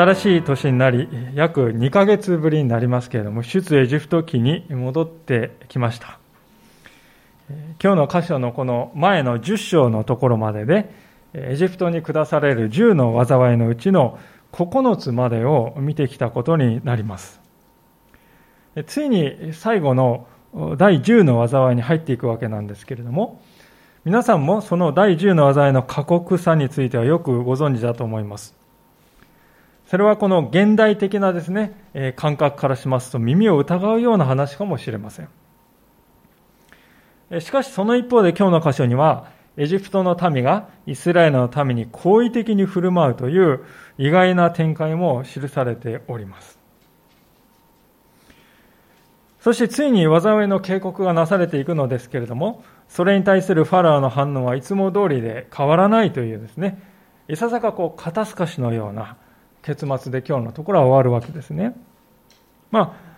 新しい年になり、約2ヶ月ぶりになりますけれども、出エジプト記に戻ってきました。今日の箇所のこの前の10章のところまでで、エジプトに下される10の災いのうちの9つまでを見てきたことになります。ついに最後の第10の災いに入っていくわけなんですけれども、皆さんもその第10の災いの過酷さについてはよくご存知だと思います。それはこの現代的なですね、え感覚からしますと耳を疑うような話かもしれません。しかしその一方で今日の箇所には、エジプトの民がイスラエルの民に好意的に振る舞うという意外な展開も記されております。そしてついに災いの警告がなされていくのですけれども、それに対するファラオの反応はいつも通りで変わらないというですね、いささかこう肩透かしのような結末で今日のところは終わるわけですね。まあ、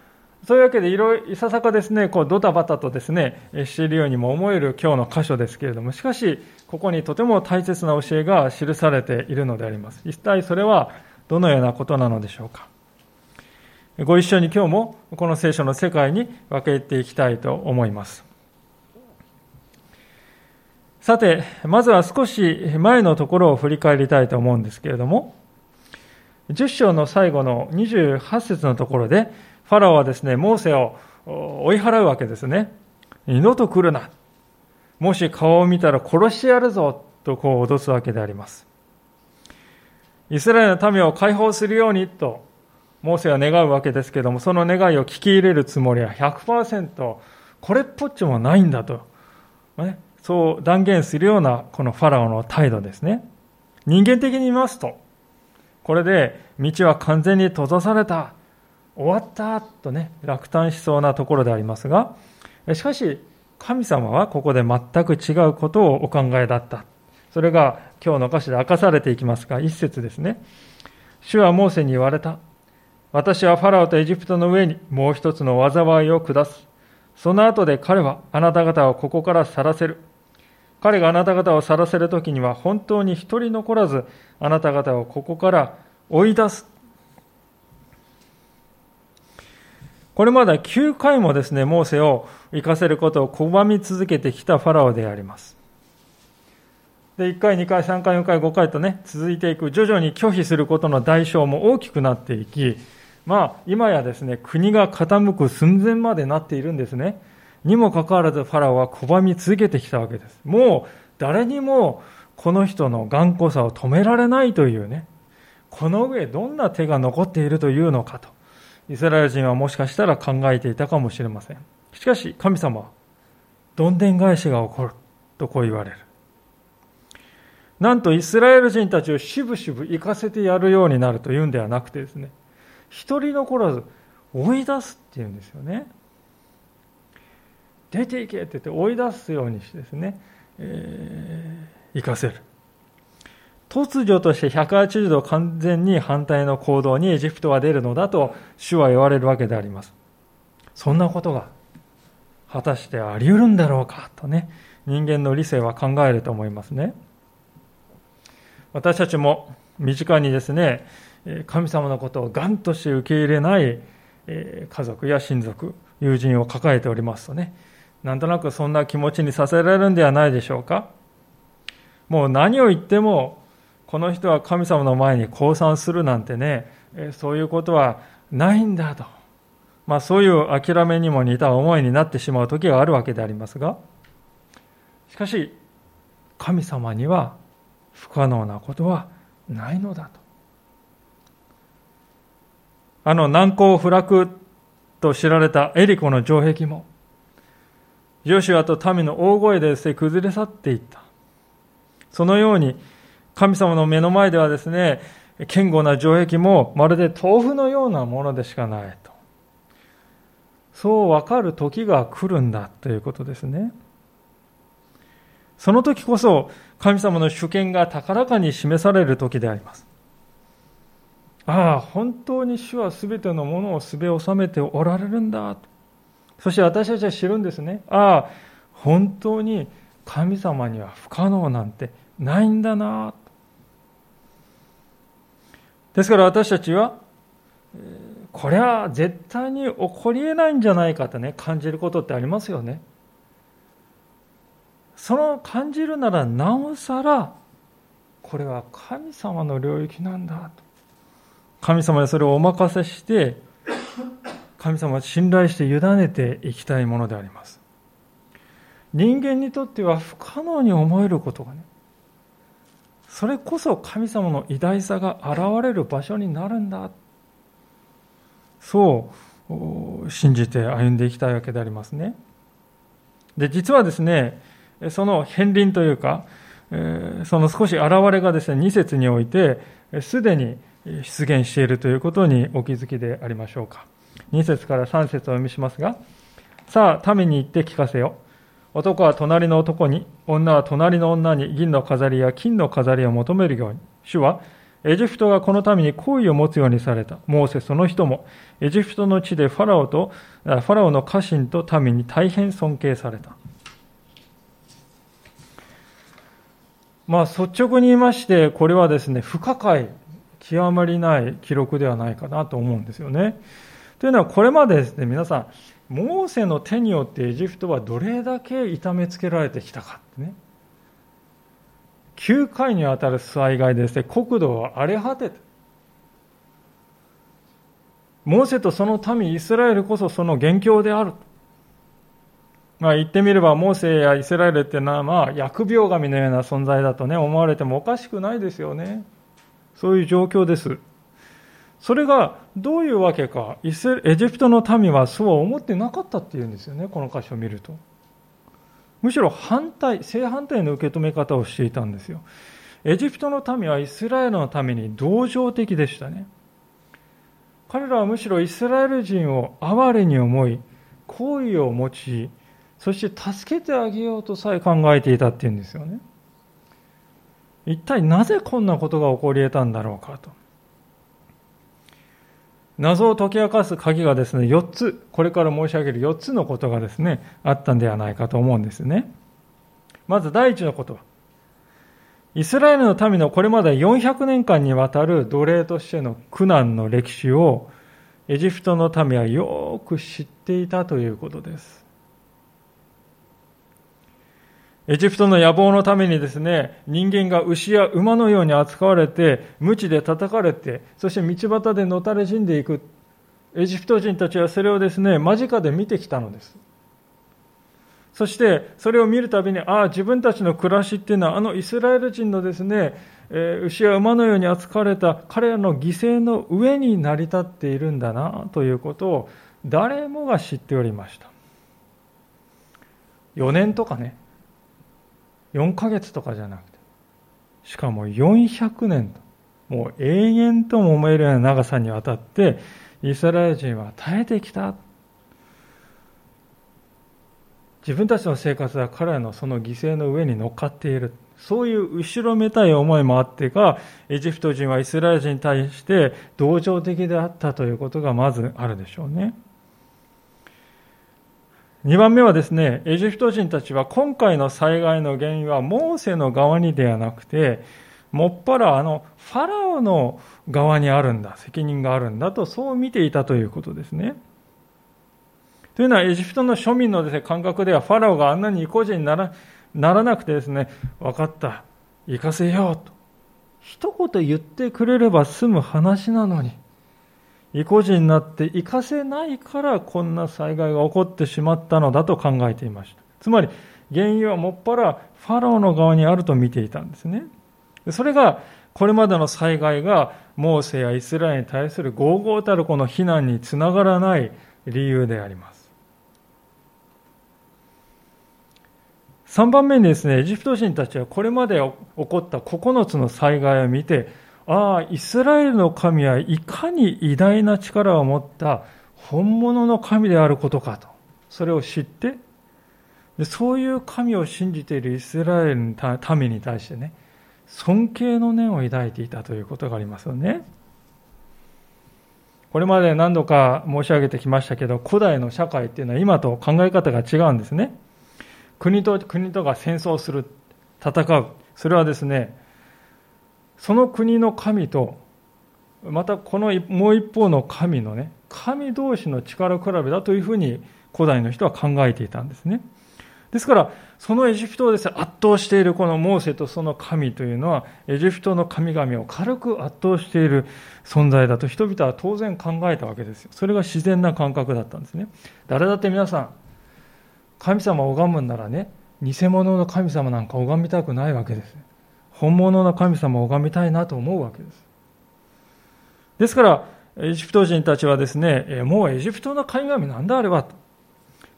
そういうわけでいろいろいささかですね、こうドタバタとですね、しているようにも思える今日の箇所ですけれども、しかし、ここにとても大切な教えが記されているのであります。一体それはどのようなことなのでしょうか。ご一緒に今日もこの聖書の世界に分け入っていきたいと思います。さて、まずは少し前のところを振り返りたいと思うんですけれども、10章の最後の28節のところで、ファラオはですね、モーセを追い払うわけですね。二度と来るな。もし顔を見たら殺してやるぞ。とこう脅すわけであります。イスラエルの民を解放するようにと、モーセは願うわけですけども、その願いを聞き入れるつもりは100%、これっぽっちもないんだと、そう断言するようなこのファラオの態度ですね。人間的に言いますと、これで道は完全に閉ざされた。終わったとね、落胆しそうなところでありますが、しかし、神様はここで全く違うことをお考えだった。それが今日の歌詞で明かされていきますが、一節ですね。主はモーセに言われた。私はファラオとエジプトの上にもう一つの災いを下す。その後で彼はあなた方をここから去らせる。彼があなた方を去らせる時には本当に一人残らずあなた方をここから追い出す。これまで9回もですね、モーセを行かせることを拒み続けてきたファラオであります。で、1回、2回、3回、4回、5回とね、続いていく、徐々に拒否することの代償も大きくなっていき、まあ、今やですね、国が傾く寸前までなっているんですね。にもかかわらず、ファラオは拒み続けてきたわけです。もう、誰にも、この人の頑固さを止められないというね、この上どんな手が残っているというのかと。イスラエル人はもしかしたら考えていたかもしれません。しかし神様は、どんでん返しが起こるとこう言われる。なんとイスラエル人たちをしぶしぶ行かせてやるようになるというんではなくてですね、一人残らず追い出すっていうんですよね。出ていけって言って追い出すようにしてですね、えー、行かせる。突如として180度完全に反対の行動にエジプトは出るのだと主は言われるわけであります。そんなことが果たしてあり得るんだろうかとね、人間の理性は考えると思いますね。私たちも身近にですね、神様のことをガンとして受け入れない家族や親族、友人を抱えておりますとね、なんとなくそんな気持ちにさせられるんではないでしょうか。もう何を言ってもこの人は神様の前に降参するなんてね、そういうことはないんだと。まあそういう諦めにも似た思いになってしまう時があるわけでありますが、しかし、神様には不可能なことはないのだと。あの難攻不落と知られたエリコの城壁も、ヨシュアと民の大声でで崩れ去っていった。そのように、神様の目の前ではですね、堅固な城壁もまるで豆腐のようなものでしかないと。そう分かる時が来るんだということですね。その時こそ神様の主権が高らかに示される時であります。ああ、本当に主は全てのものをすべ収めておられるんだ。そして私たちは知るんですね。ああ、本当に神様には不可能なんてないんだな。ですから私たちは、これは絶対に起こり得ないんじゃないかとね、感じることってありますよね。その感じるならなおさら、これは神様の領域なんだと。神様にそれをお任せして、神様を信頼して委ねていきたいものであります。人間にとっては不可能に思えることがね、それこそ神様の偉大さが現れる場所になるんだ。そう信じて歩んでいきたいわけでありますね。で、実はですね、その片鱗というか、その少し現れがですね、2節において、すでに出現しているということにお気づきでありましょうか。2節から3節を読みしますが、さあ、民に行って聞かせよ。男は隣の男に、女は隣の女に銀の飾りや金の飾りを求めるように、主は、エジプトがこの民に好意を持つようにされた。モーセその人も、エジプトの地でファラオと、ファラオの家臣と民に大変尊敬された。まあ、率直に言いまして、これはですね、不可解、極まりない記録ではないかなと思うんですよね。というのは、これまでですね、皆さん、モーセの手によってエジプトはどれだけ痛めつけられてきたかってね。9回にわたる災害でですね、国土は荒れ果てて、モーセとその民イスラエルこそその元凶である。まあ言ってみれば、モーセやイスラエルってのは、まあ、疫病神のような存在だとね、思われてもおかしくないですよね。そういう状況です。それがどういうわけか、エジプトの民はそうは思ってなかったっていうんですよね、この箇所を見ると。むしろ反対、正反対の受け止め方をしていたんですよ。エジプトの民はイスラエルのために同情的でしたね。彼らはむしろイスラエル人を哀れに思い、好意を持ち、そして助けてあげようとさえ考えていたっていうんですよね。一体なぜこんなことが起こり得たんだろうかと。謎を解き明かす鍵がですね、4つ、これから申し上げる4つのことがですね、あったんではないかと思うんですね。まず第一のことは、イスラエルの民のこれまで400年間にわたる奴隷としての苦難の歴史をエジプトの民はよく知っていたということです。エジプトの野望のためにですね、人間が牛や馬のように扱われて、鞭で叩かれて、そして道端でのたれ死んでいく。エジプト人たちはそれをですね、間近で見てきたのです。そして、それを見るたびに、ああ、自分たちの暮らしっていうのは、あのイスラエル人のですね、えー、牛や馬のように扱われた彼らの犠牲の上に成り立っているんだな、ということを、誰もが知っておりました。4年とかね、4ヶ月とかじゃなくて、しかも400年と、もう永遠とも思えるような長さにわたって、イスラエル人は耐えてきた。自分たちの生活は彼らのその犠牲の上に乗っかっている。そういう後ろめたい思いもあってか、エジプト人はイスラエル人に対して同情的であったということがまずあるでしょうね。2番目はですね、エジプト人たちは今回の災害の原因はモーセの側にではなくて、もっぱらあのファラオの側にあるんだ、責任があるんだと、そう見ていたということですね。というのは、エジプトの庶民のです、ね、感覚では、ファラオがあんなに意固地にならならなくてですね、分かった、行かせようと。一言言ってくれれば済む話なのに、意固地になって行かせないからこんな災害が起こってしまったのだと考えていました。つまり原因はもっぱらファラオの側にあると見ていたんですね。それがこれまでの災害がモーセやイスラエルに対する豪々たるこの非難につながらない理由であります。3番目にですね、エジプト人たちはこれまで起こった9つの災害を見て、ああ、イスラエルの神はいかに偉大な力を持った本物の神であることかと。それを知ってで、そういう神を信じているイスラエルの民に対してね、尊敬の念を抱いていたということがありますよね。これまで何度か申し上げてきましたけど、古代の社会っていうのは今と考え方が違うんですね。国と国とが戦争する、戦う。それはですね、その国の神とまたこのもう一方の神のね、神同士の力比べだというふうに古代の人は考えていたんですね。ですから、そのエジプトをです、ね、圧倒しているこのモーセとその神というのは、エジプトの神々を軽く圧倒している存在だと人々は当然考えたわけですよ。それが自然な感覚だったんですね。誰だって皆さん、神様を拝むんならね、偽物の神様なんか拝みたくないわけです。本物の神様を拝みたいなと思うわけです。ですから、エジプト人たちはですね、もうエジプトの神々なんだあれは。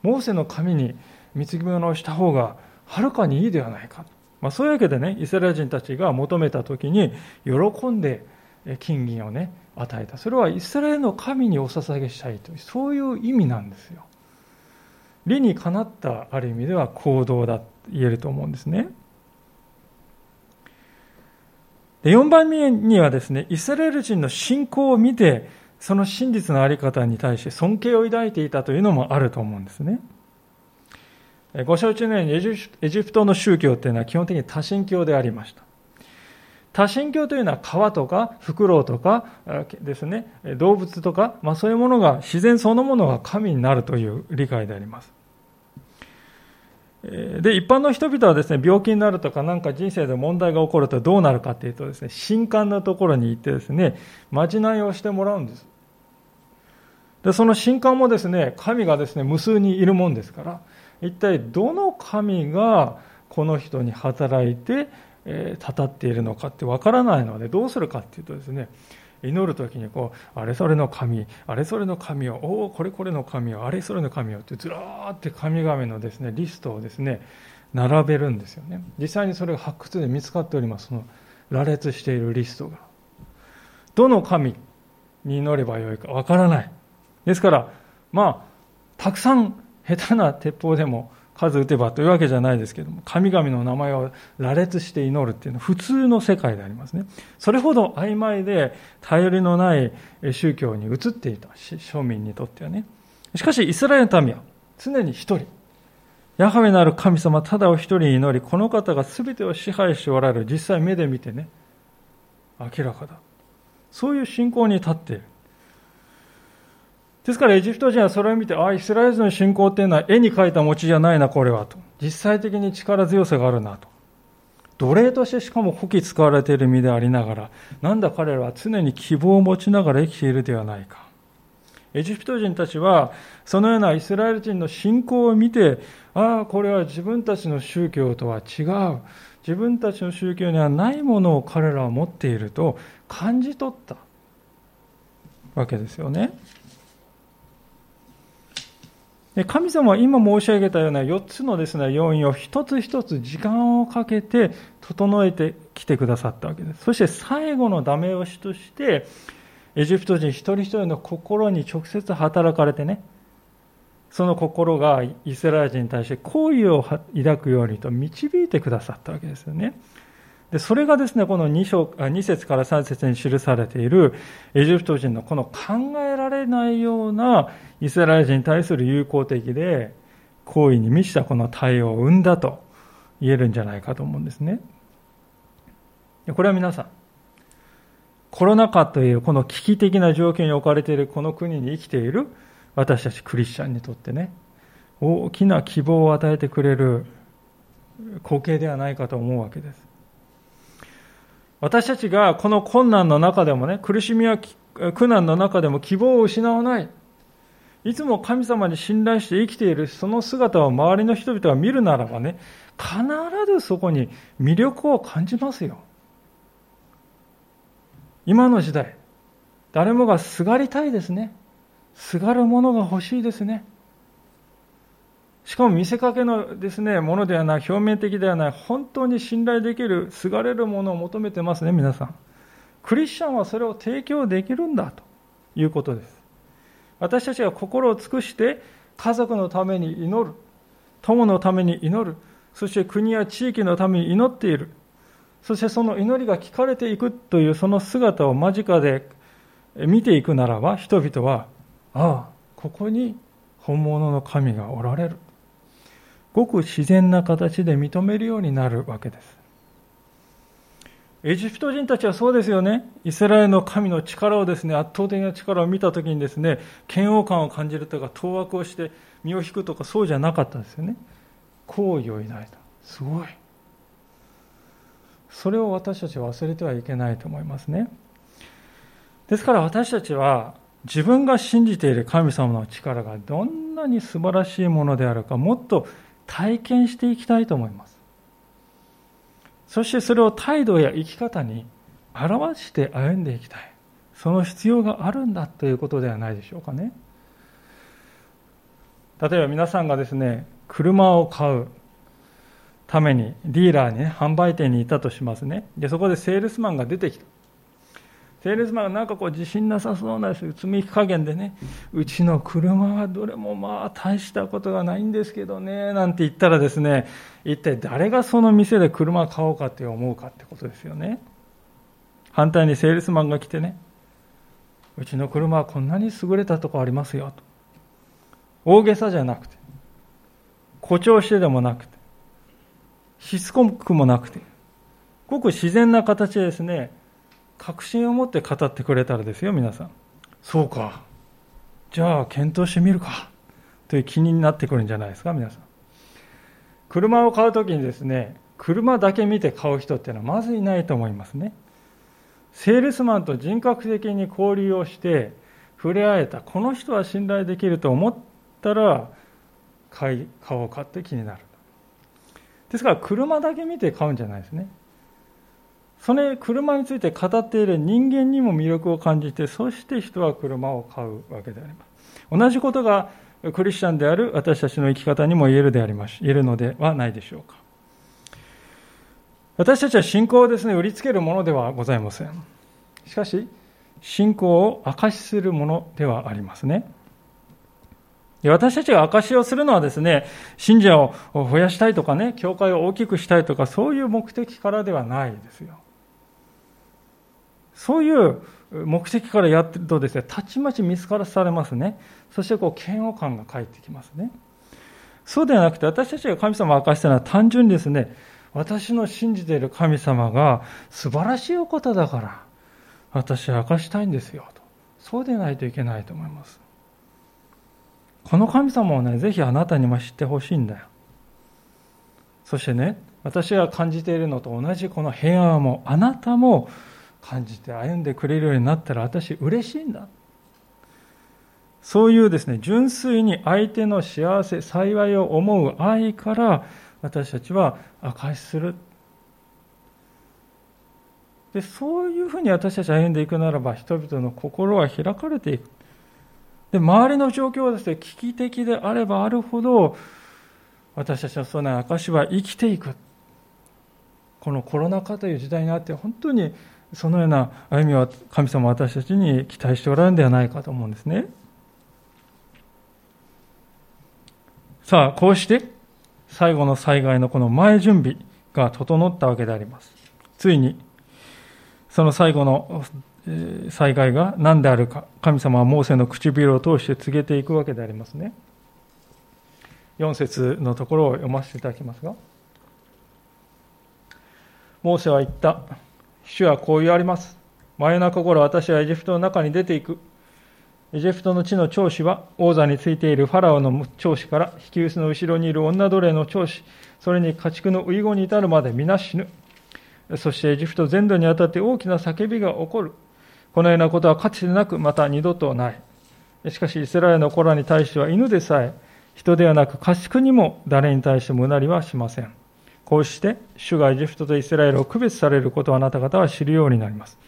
モーセの神に貢ぎ物をした方がはるかにいいではないか。まあ、そういうわけでね、イスラエル人たちが求めた時に喜んで金銀をね、与えた。それはイスラエルの神にお捧げしたいという、そういう意味なんですよ。理にかなったある意味では行動だと言えると思うんですね。で4番目にはですね、イスラエル人の信仰を見て、その真実のあり方に対して尊敬を抱いていたというのもあると思うんですね。ご承知のようにエジプトの宗教というのは基本的に多神教でありました。多神教というのは川とかフクロウとかですね、動物とか、まあ、そういうものが自然そのものが神になるという理解であります。で、一般の人々はですね、病気になるとか、なんか人生で問題が起こるとどうなるかというとですね、神官のところに行ってですね、まじないをしてもらうんです。で、その神官もですね、神がですね、無数にいるもんですから、一体どの神がこの人に働いて、えー、たっているのかってわからないのでどうするかっていうとですね祈る時にこうあれそれの神あれそれの神をおおこれこれの神をあれそれの神をってずらーって神々のですねリストをですね並べるんですよね。実際にそれが発掘で見つかっております。その羅列しているリストが。どの神に祈ればよいかわからない。ですからまあたくさん下手な鉄砲でも数打てばというわけじゃないですけども、神々の名前を羅列して祈るっていうのは普通の世界でありますね。それほど曖昧で頼りのない宗教に移っていた庶民にとってはね。しかしイスラエルの民は常に一人、ヤハウェなる神様ただお一人祈り、この方が全てを支配しておられる、実際目で見てね、明らかだ。そういう信仰に立っている。ですからエジプト人はそれを見て、ああ、イスラエルの信仰っていうのは絵に描いた餅じゃないな、これはと。実際的に力強さがあるなと。奴隷としてしかも古希使われている身でありながら、なんだ彼らは常に希望を持ちながら生きているではないか。エジプト人たちは、そのようなイスラエル人の信仰を見て、ああ、これは自分たちの宗教とは違う。自分たちの宗教にはないものを彼らは持っていると感じ取ったわけですよね。神様は今申し上げたような4つのですね、要因を一つ一つ時間をかけて整えてきてくださったわけです。そして最後のダメ押しとして、エジプト人一人一人の心に直接働かれてね、その心がイスラエル人に対して好意を抱くようにと導いてくださったわけですよね。でそれがですね、この 2, 章2節から3節に記されているエジプト人のこの考えられないようなイスラエル人に対する友好的で好意に満ちたこの対応を生んだと言えるんじゃないかと思うんですね。これは皆さん、コロナ禍というこの危機的な状況に置かれているこの国に生きている私たちクリスチャンにとってね、大きな希望を与えてくれる光景ではないかと思うわけです。私たちがこの困難の中でもね、苦しみや苦難の中でも希望を失わない。いつも神様に信頼して生きているその姿を周りの人々が見るならばね、必ずそこに魅力を感じますよ。今の時代、誰もがすがりたいですね。すがるものが欲しいですね。しかも見せかけのですね、ものではない、表面的ではない、本当に信頼できる、すがれるものを求めてますね、皆さん。クリスチャンはそれを提供できるんだということです。私たちは心を尽くして家族のために祈る、友のために祈る、そして国や地域のために祈っている。そしてその祈りが聞かれていくというその姿を間近で見ていくならば、人々は、ああ、ここに本物の神がおられる。ごく自然な形で認めるようになるわけです。エジプト人たちはそうですよね。イスラエルの神の力をですね、圧倒的な力を見たときにですね、嫌悪感を感じるとか、当惑をして身を引くとか、そうじゃなかったですよね。好意を抱いた。すごい。それを私たちは忘れてはいけないと思いますね。ですから私たちは自分が信じている神様の力がどんなに素晴らしいものであるかもっと体験していきたいと思います。そしてそれを態度や生き方に表して歩んでいきたい。その必要があるんだということではないでしょうかね。例えば皆さんがですね、車を買うためにディーラーにね、販売店にいたとしますね。で、そこでセールスマンが出てきた。セールスマンがなんかこう自信なさそうな積み木加減でね、うちの車はどれもまあ大したことがないんですけどね、なんて言ったらですね、一体誰がその店で車を買おうかって思うかってことですよね。反対にセールスマンが来てね、うちの車はこんなに優れたとこありますよと。大げさじゃなくて、誇張してでもなくて、しつこくもなくて、ごく自然な形でですね、確信を持って語ってくれたらですよ、皆さん。そうか。じゃあ、検討してみるか。という気になってくるんじゃないですか、皆さん。車を買うときにですね、車だけ見て買う人っていうのはまずいないと思いますね。セールスマンと人格的に交流をして触れ合えた、この人は信頼できると思ったら、買い、買おうかって気になる。ですから、車だけ見て買うんじゃないですね。それ車について語っている人間にも魅力を感じてそして人は車を買うわけであります。同じことがクリスチャンである私たちの生き方にも言えるであります。言えるのではないでしょうか。私たちは信仰をですね売りつけるものではございません。しかし信仰を証しするものではありますね。私たちが証しをするのはですね、信者を増やしたいとかね、教会を大きくしたいとか、そういう目的からではないですよ。そういう目的からやってるとですね、たちまち見つからされますね。そしてこう嫌悪感が返ってきますね。そうではなくて、私たちが神様を明かしたのは単純にですね、私の信じている神様が素晴らしいお方だから、私は明かしたいんですよと。そうでないといけないと思います。この神様をね、ぜひあなたにも知ってほしいんだよ。そしてね、私が感じているのと同じこの平和も、あなたも感じて歩んでくれるようになったら私嬉しいんだ。そういうですね、純粋に相手の幸せ、幸いを思う愛から私たちは証しする。で、そういうふうに私たち歩んでいくならば、人々の心は開かれていく。で、周りの状況はですね、危機的であればあるほど、私たちのその証は生きていく。このコロナ禍という時代にあって、本当にそのような歩みは神様私たちに期待しておられるんではないかと思うんですね。さあ、こうして最後の災害のこの前準備が整ったわけであります。ついに、その最後の災害が何であるか、神様はモーセの唇を通して告げていくわけでありますね。4節のところを読ませていただきますが、モーセは言った。主はこう言われます。真夜中頃私はエジプトの中に出ていく。エジプトの地の長子は王座についているファラオの長子から引き薄の後ろにいる女奴隷の長子、それに家畜の遺言に至るまで皆死ぬ。そしてエジプト全土にあたって大きな叫びが起こる。このようなことはかつてなくまた二度とない。しかしイスラエルの子らに対しては犬でさえ人ではなく家畜にも誰に対してもうなりはしません。こうして、主がエジプトとイスラエルを区別されることをあなた方は知るようになります。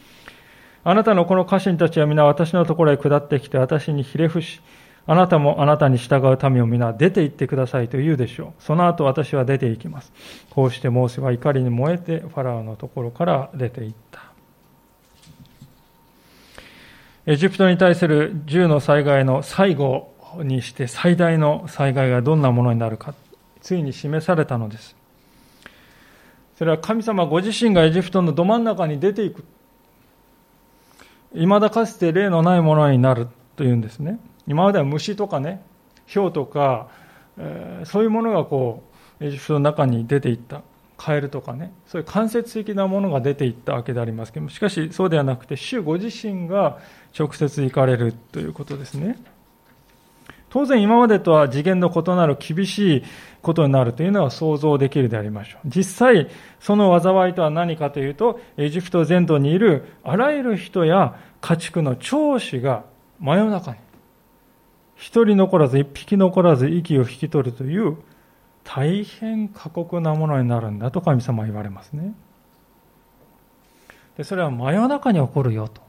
あなたのこの家臣たちは皆私のところへ下ってきて私にひれ伏し、あなたもあなたに従う民を皆出て行ってくださいと言うでしょう。その後私は出て行きます。こうしてモーセは怒りに燃えてファラオのところから出て行った。エジプトに対する銃の災害の最後にして最大の災害がどんなものになるか、ついに示されたのです。それは神様ご自身がエジプトのど真ん中に出ていく。未だかつて例のないものになるというんですね。今までは虫とかね、氷とか、えー、そういうものがこう、エジプトの中に出ていった。変えるとかね、そういう間接的なものが出ていったわけでありますけども、しかしそうではなくて、主ご自身が直接行かれるということですね。当然今までとは次元の異なる厳しいことになるというのは想像できるでありましょう。実際、その災いとは何かというと、エジプト全土にいるあらゆる人や家畜の長子が真夜中に、一人残らず一匹残らず息を引き取るという大変過酷なものになるんだと神様は言われますね。でそれは真夜中に起こるよと。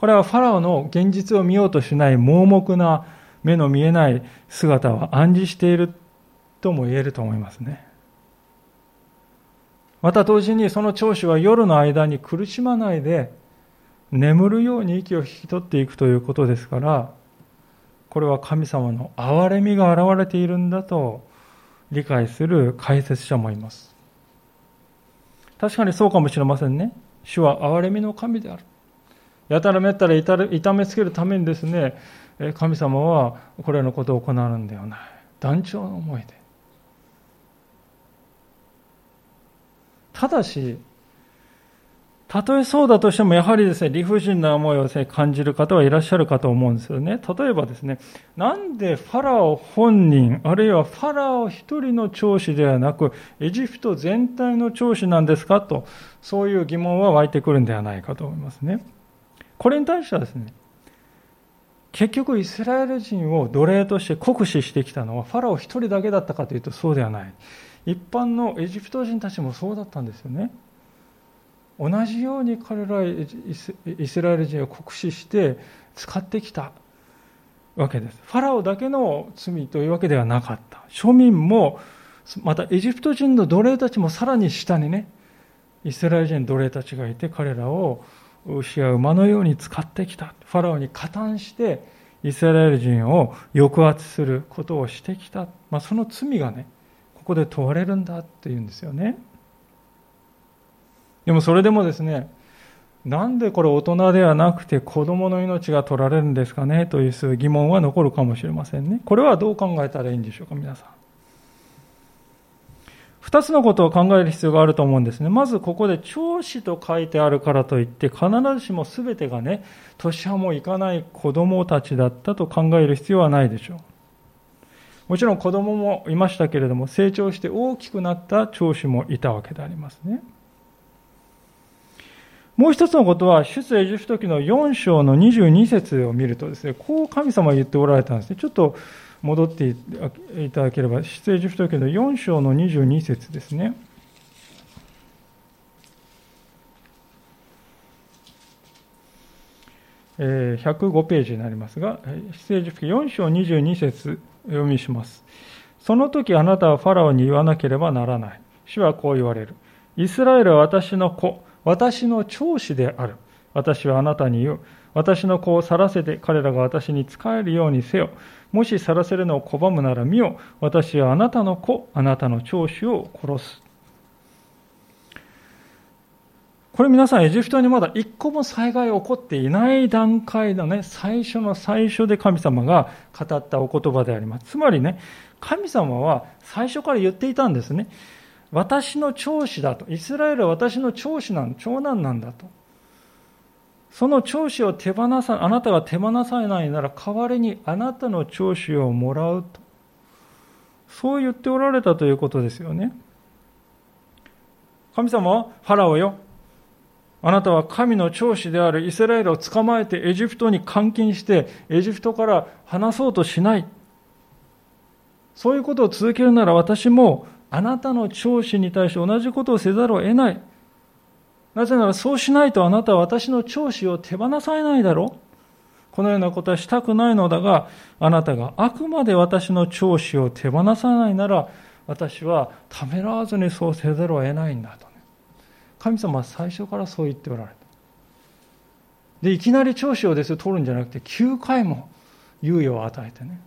これはファラオの現実を見ようとしない盲目な目の見えない姿を暗示しているとも言えると思いますね。また同時にその長子は夜の間に苦しまないで眠るように息を引き取っていくということですから、これは神様の憐れみが現れているんだと理解する解説者もいます。確かにそうかもしれませんね。主は憐れみの神である。やたらめったら痛めつけるためにですね、神様はこれらのことを行うんではない。団長の思いで。ただし、たとえそうだとしても、やはりですね、理不尽な思いをですね、感じる方はいらっしゃるかと思うんですよね。例えばですね、なんでファラオ本人、あるいはファラオ一人の長子ではなく、エジプト全体の長子なんですかと、そういう疑問は湧いてくるんではないかと思いますね。これに対してはですね、結局イスラエル人を奴隷として酷使してきたのはファラオ一人だけだったかというとそうではない。一般のエジプト人たちもそうだったんですよね。同じように彼らイスラエル人を酷使して使ってきたわけです。ファラオだけの罪というわけではなかった。庶民も、またエジプト人の奴隷たちもさらに下にね、イスラエル人奴隷たちがいて彼らを牛や馬のように使ってきた。ファラオに加担してイスラエル人を抑圧することをしてきた。まあ、その罪がね、ここで問われるんだっていうんですよね。でもそれでもですね、なんでこれ大人ではなくて子供の命が取られるんですかねという疑問は残るかもしれませんね。これはどう考えたらいいんでしょうか、皆さん。二つのことを考える必要があると思うんですね。まずここで長子と書いてあるからといって、必ずしも全てがね、年派もいかない子供たちだったと考える必要はないでしょう。もちろん子供もいましたけれども、成長して大きくなった長子もいたわけでありますね。もう一つのことは、出エジプト記の4章の22節を見るとですね、こう神様は言っておられたんですね。ちょっと戻っていただければ、出エジプト記の4章の22節ですね。105ページになりますが、出エジプト記4章22節読みします。その時あなたはファラオに言わなければならない。主はこう言われる。イスラエルは私の子。私の長子である。私はあなたに言う。私の子を去らせて彼らが私に仕えるようにせよ。もし去らせるのを拒むなら見よ。私はあなたの子、あなたの長子を殺す。これ皆さん、エジプトにまだ一個も災害起こっていない段階のね、最初の最初で神様が語ったお言葉であります。つまりね、神様は最初から言っていたんですね。私の長子だと。イスラエルは私の長子なん、長男なんだと。その長子を手放さ、あなたが手放さないなら代わりにあなたの長子をもらうと。そう言っておられたということですよね。神様はファラオよ。あなたは神の長子であるイスラエルを捕まえてエジプトに監禁してエジプトから離そうとしない。そういうことを続けるなら私もあなたの長子に対して同じことをせざるを得ない。なぜならそうしないとあなたは私の長子を手放さないだろう。このようなことはしたくないのだが、あなたがあくまで私の長子を手放さないなら、私はためらわずにそうせざるを得ないんだと、ね。神様は最初からそう言っておられた。で、いきなり長子をです取るんじゃなくて、9回も猶予を与えてね。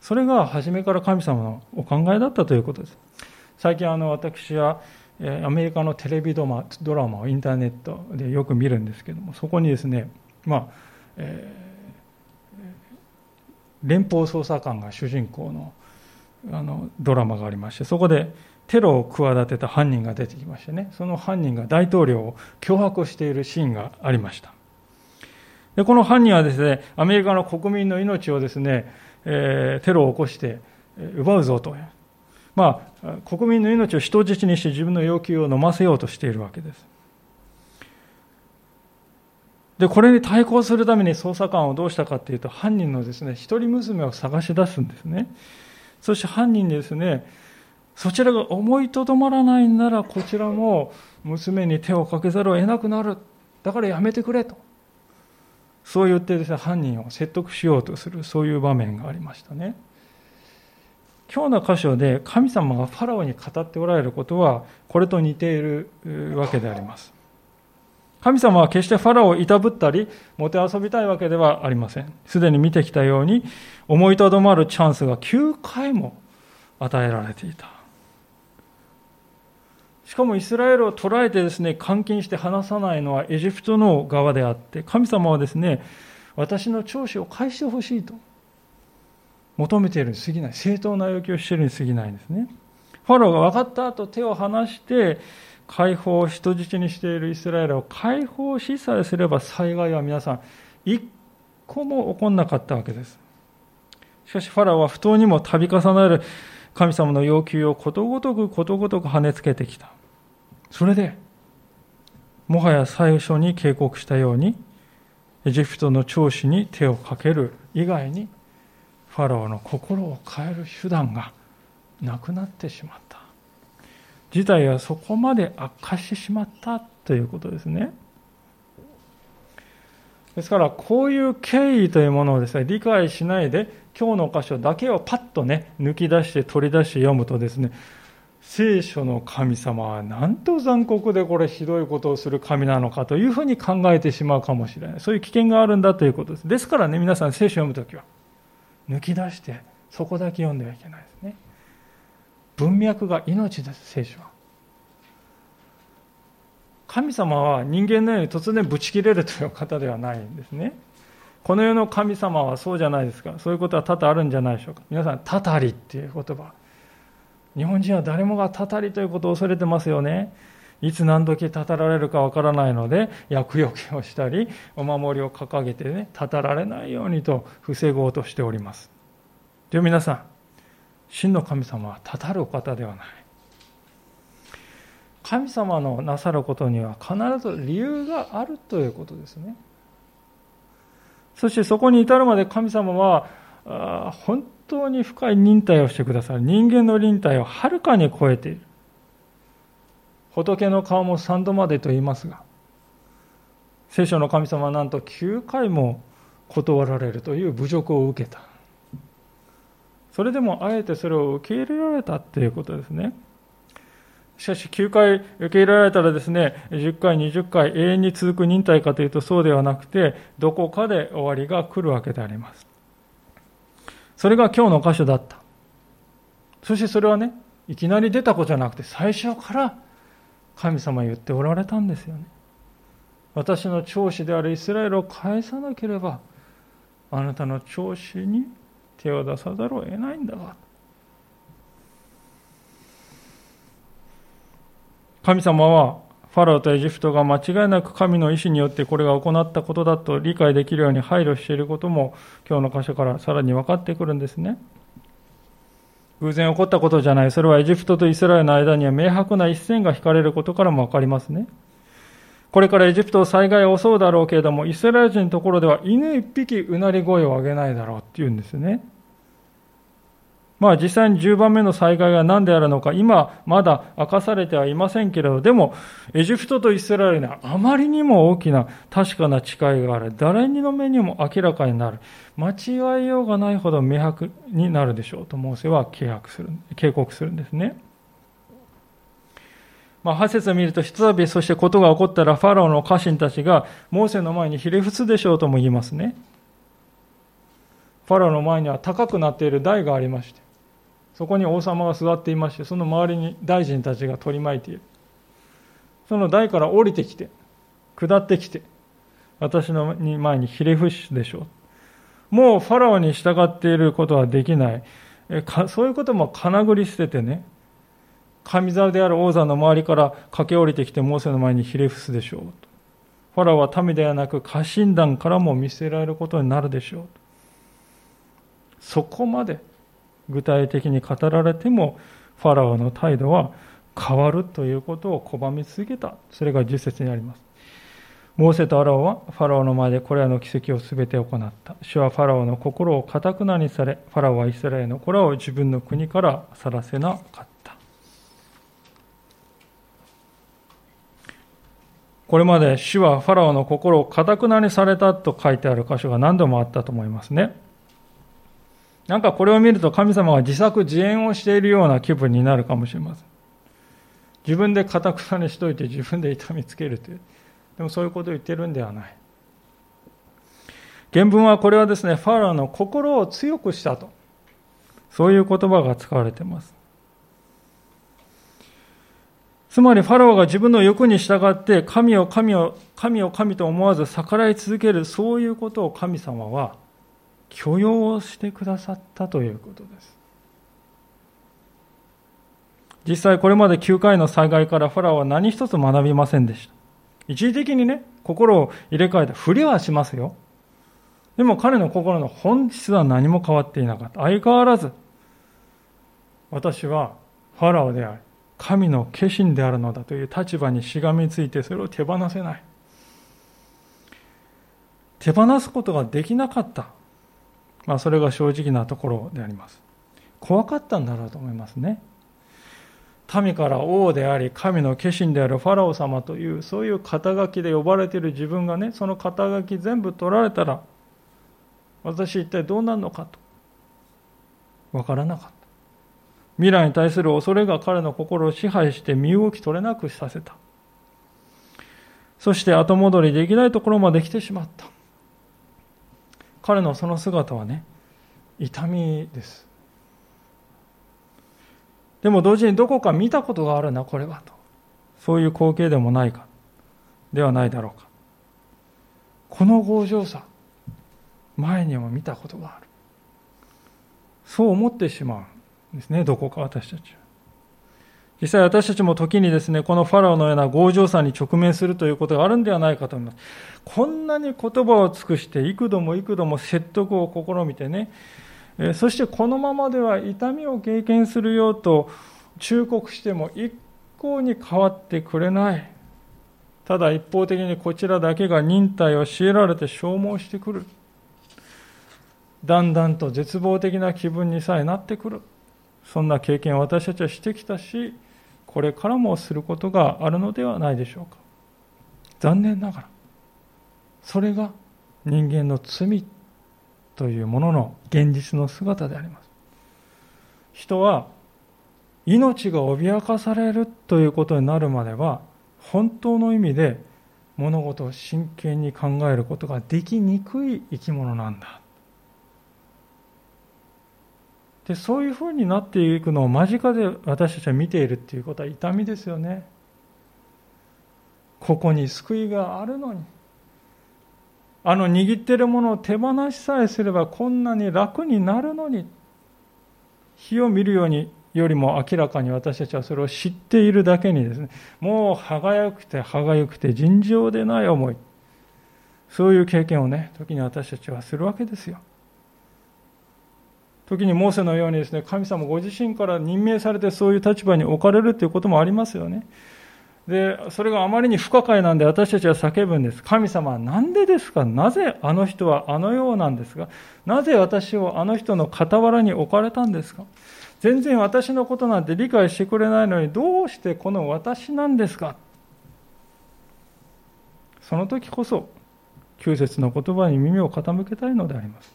それが初めから神様のお考えだったということです。最近あの私はアメリカのテレビドラマをインターネットでよく見るんですけどもそこにですね、まあえー、連邦捜査官が主人公のあのドラマがありましてそこでテロを企てた犯人が出てきましてねその犯人が大統領を脅迫しているシーンがありました。でこの犯人はですねアメリカの国民の命をですね、えー、テロを起こして奪うぞと。まあ国民の命を人質にして自分の要求を飲ませようとしているわけです。でこれに対抗するために捜査官をどうしたかというと犯人のですね一人娘を探し出すんですね。そして犯人ですねそちらが思いとどまらないならこちらも娘に手をかけざるを得なくなる。だからやめてくれと。そう言ってですね犯人を説得しようとするそういう場面がありましたね。今日の箇所で神様がファラオに語っておられることはこれと似ているわけであります神様は決してファラオをいたぶったり、もてあそびたいわけではありません。すでに見てきたように、思いとどまるチャンスが9回も与えられていた。しかもイスラエルを捕らえてですね、監禁して離さないのはエジプトの側であって、神様はですね、私の長子を返してほしいと求めているに過ぎない。正当な要求をしているに過ぎないんですね。ファローが分かった後、手を離して、解放を人質にしているイスラエルを解放しさえすれば災害は皆さん、一個も起こんなかったわけです。しかし、ファラオは不当にも度重なる神様の要求をことごとくことごとく跳ねつけてきた。それで、もはや最初に警告したように、エジプトの長子に手をかける以外に、ファラオの心を変える手段がなくなってしまった。事態はそこまで悪化してしまったということですね。ですから、こういう経緯というものをですね、理解しないで、今日の箇所だけをパッとね、抜き出して取り出して読むとですね、聖書の神様はなんと残酷でこれひどいことをする神なのかというふうに考えてしまうかもしれない。そういう危険があるんだということです。ですからね、皆さん聖書を読むときは、抜き出してそこだけ読んではいけないですね。文脈が命です、聖書は。神様は人間のように突然ブチ切れるという方ではないんですね。この世の神様はそうじゃないですか。そういうことは多々あるんじゃないでしょうか。皆さん、たたりっていう言葉。日本人は誰もがたたりということを恐れてますよね。いつ何時たたられるかわからないので、厄除けをしたり、お守りを掲げてね、たたられないようにと防ごうとしております。で皆さん、真の神様はたたるお方ではない。神様のなさることには必ず理由があるということですね。そしてそこに至るまで神様は本当に深い忍耐をしてくださる。人間の忍耐をはるかに超えている。仏の顔も三度までと言いますが、聖書の神様はなんと9回も断られるという侮辱を受けた。それでもあえてそれを受け入れられたということですね。しかし9回受け入れられたらですね、10回、20回永遠に続く忍耐かというとそうではなくて、どこかで終わりが来るわけであります。それが今日の箇所だった。そしてそれはね、いきなり出たことじゃなくて、最初から神様言っておられたんですよね。私の長子であるイスラエルを返さなければ、あなたの長子に手を出さざるを得ないんだが。神様はファラオとエジプトが間違いなく神の意志によってこれが行ったことだと理解できるように配慮していることも今日の箇所からさらに分かってくるんですね。偶然起こったことじゃない。それはエジプトとイスラエルの間には明白な一線が引かれることからも分かりますね。これからエジプトを災害を襲うだろうけれども、イスラエル人のところでは犬一匹うなり声を上げないだろうって言うんですね。まあ実際に10番目の災害が何であるのか、今まだ明かされてはいませんけれど、でも、エジプトとイスラエルにはあまりにも大きな確かな誓いがある。誰にの目にも明らかになる。間違いようがないほど明白になるでしょうと、モーセは警告する警告するんですね。まあ、8節を見ると、ひとたびそしてことが起こったら、ファラオの家臣たちが、モーセの前にひれ伏すでしょうとも言いますね。ファラオの前には高くなっている台がありまして、そこに王様が座っていましてその周りに大臣たちが取り巻いているその台から降りてきて下ってきて私の前にひれ伏すでしょうもうファラオに従っていることはできないそういうこともかなぐり捨ててね、神座である王座の周りから駆け下りてきてモーセの前にひれ伏すでしょう。ファラオは民ではなく家臣団からも見せられることになるでしょう。そこまで具体的に語られてもファラオの態度は変わるということを拒み続けた。それが10節にあります。モーセとアラオはファラオの前でこれらの奇跡をすべて行った。主はファラオの心をかたくなにされ、ファラオはイスラエルの子らを自分の国から去らせなかった。これまで主はファラオの心をかたくなにされたと書いてある箇所が何度もあったと思いますね。なんかこれを見ると神様が自作自演をしているような気分になるかもしれません。自分でかたくなにしといて自分で痛みつけるという。でもそういうことを言ってるんではない。原文はこれはですね、ファラオの心を強くしたと。そういう言葉が使われています。つまりファラオが自分の欲に従って神を神を神を神と思わず逆らい続けるそういうことを神様は許容してくださったということです。実際これまで9回の災害からファラオは何一つ学びませんでした。一時的にね、心を入れ替えた。ふりはしますよ。でも彼の心の本質は何も変わっていなかった。相変わらず、私はファラオであり、神の化身であるのだという立場にしがみついてそれを手放せない。手放すことができなかった。まあ、それが正直なところであります。怖かったんだろうと思いますね。民から王であり神の化身であるファラオ様というそういう肩書きで呼ばれている自分がねその肩書き全部取られたら私一体どうなるのかと分からなかった未来に対する恐れが彼の心を支配して身動き取れなくさせたそして後戻りできないところまで来てしまった彼のその姿はね痛みですでも同時にどこか見たことがあるな、これはと。そういう光景でもないか、ではないだろうか。この強情さ、前にも見たことがある。そう思ってしまうんですね、どこか私たちは。実際私たちも時にですね、このファラオのような強情さに直面するということがあるんではないかと思います。こんなに言葉を尽くして、幾度も幾度も説得を試みてね、そしてこのままでは痛みを経験するようと忠告しても一向に変わってくれない。ただ一方的にこちらだけが忍耐を強いられて消耗してくる。だんだんと絶望的な気分にさえなってくる。そんな経験を私たちはしてきたしこれからもすることがあるのではないでしょうか。残念ながらそれが人間の罪というものの現実の姿であります。人は命が脅かされるということになるまでは本当の意味で物事を真剣に考えることができにくい生き物なんだ。でそういうふうになっていくのを間近で私たちは見ているっていうことは痛みですよね。ここに救いがあるのに。あの握ってるものを手放しさえすればこんなに楽になるのに。火を見るようによりも明らかに私たちはそれを知っているだけにですね。もう歯がゆくて歯がゆくて尋常でない思い。そういう経験をね時に私たちはするわけですよ。時にモーセのようにですね神様ご自身から任命されてそういう立場に置かれるということもありますよね。で、それがあまりに不可解なんで私たちは叫ぶんです。神様は何でですか？なぜあの人はあのようなんですかなぜ私をあの人の傍らに置かれたんですか？全然私のことなんて理解してくれないのにどうしてこの私なんですか？その時こそ、旧節の言葉に耳を傾けたいのであります。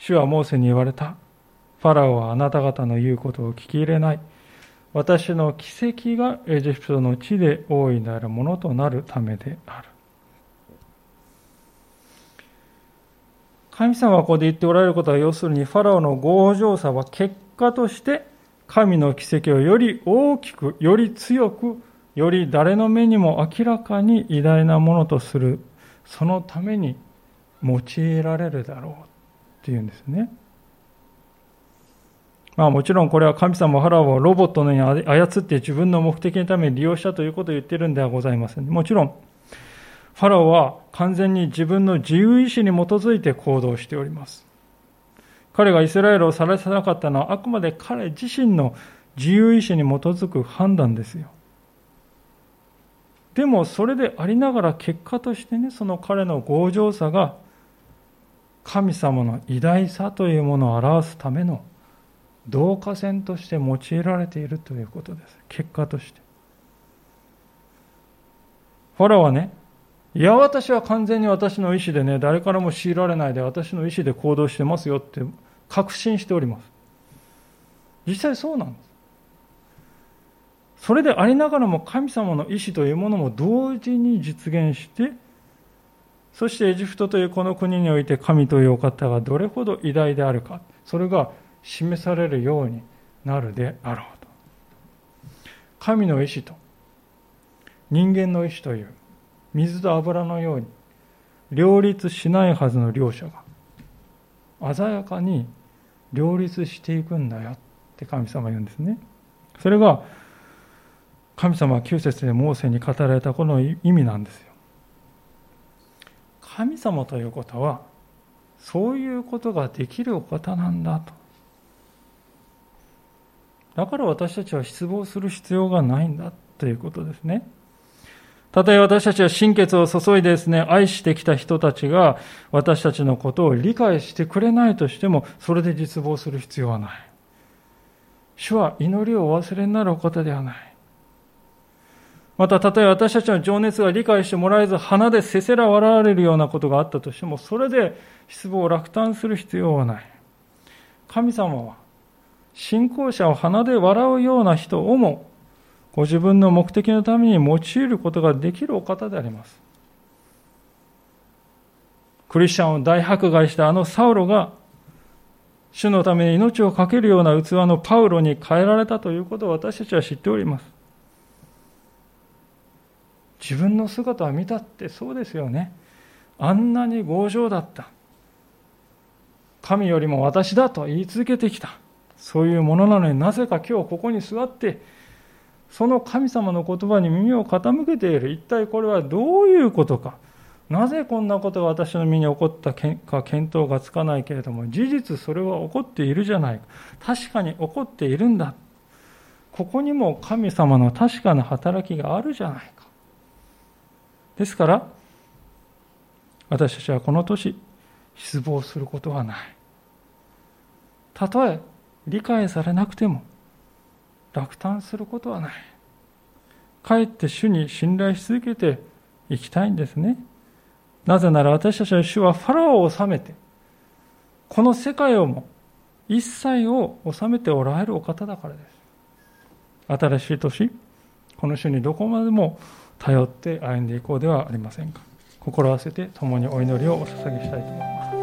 主はモーセに言われた。ファラオはあなた方の言うことを聞き入れない。私の奇跡がエジプトの地で大いなるものとなるためである。神様がここで言っておられることは、要するにファラオの強情さは結果として神の奇跡をより大きく、より強く、より誰の目にも明らかに偉大なものとする、そのために用いられるだろうっていうんですね。まあもちろんこれは神様ファラオをロボットのように操って自分の目的のために利用したということを言ってるんではございません。もちろん、ファラオは完全に自分の自由意志に基づいて行動しております。彼がイスラエルをさらさなかったのはあくまで彼自身の自由意志に基づく判断ですよ。でもそれでありながら結果としてね、その彼の強情さが神様の偉大さというものを表すための導火線として用いられているということです。結果として。ファラはね、いや、私は完全に私の意思でね、誰からも強いられないで私の意思で行動してますよって確信しております。実際そうなんです。それでありながらも神様の意志というものも同時に実現して、そしてエジプトというこの国において神というお方がどれほど偉大であるか、それが示されるようになるであろうと。神の意志と人間の意志という水と油のように両立しないはずの両者が鮮やかに両立していくんだよって神様は言うんですね。それが神様は旧節でモーセに語られたこの意味なんですよ。神様ということはそういうことができるお方なんだと。だから私たちは失望する必要がないんだということですね。たとえ私たちは心血を注いでですね、愛してきた人たちが私たちのことを理解してくれないとしても、それで実望する必要はない。主は祈りをお忘れになるお方ではない。また、たとえ私たちの情熱が理解してもらえず、鼻でせせら笑われるようなことがあったとしても、それで失望を落胆する必要はない。神様は、信仰者を鼻で笑うような人をもご自分の目的のために用いることができるお方であります。クリスチャンを大迫害したあのサウロが、主のために命を懸けるような器のパウロに変えられたということを私たちは知っております。自分の姿を見たってそうですよね。あんなに強情だった。神よりも私だと言い続けてきた。そういうものなのになぜか今日ここに座って、その神様の言葉に耳を傾けている。一体これはどういうことか。なぜこんなことが私の身に起こったか見当がつかないけれども、事実それは起こっているじゃないか。確かに起こっているんだ。ここにも神様の確かな働きがあるじゃないか。ですから、私たちはこの年、失望することはない。たとえ理解されなくても、落胆することはない。かえって主に信頼し続けていきたいんですね。なぜなら私たちは主はファラオを治めて、この世界をも一切を治めておられるお方だからです。新しい年、この主にどこまでも頼って歩んでいこうではありませんか。心合わせて共にお祈りをお捧げしたいと思います。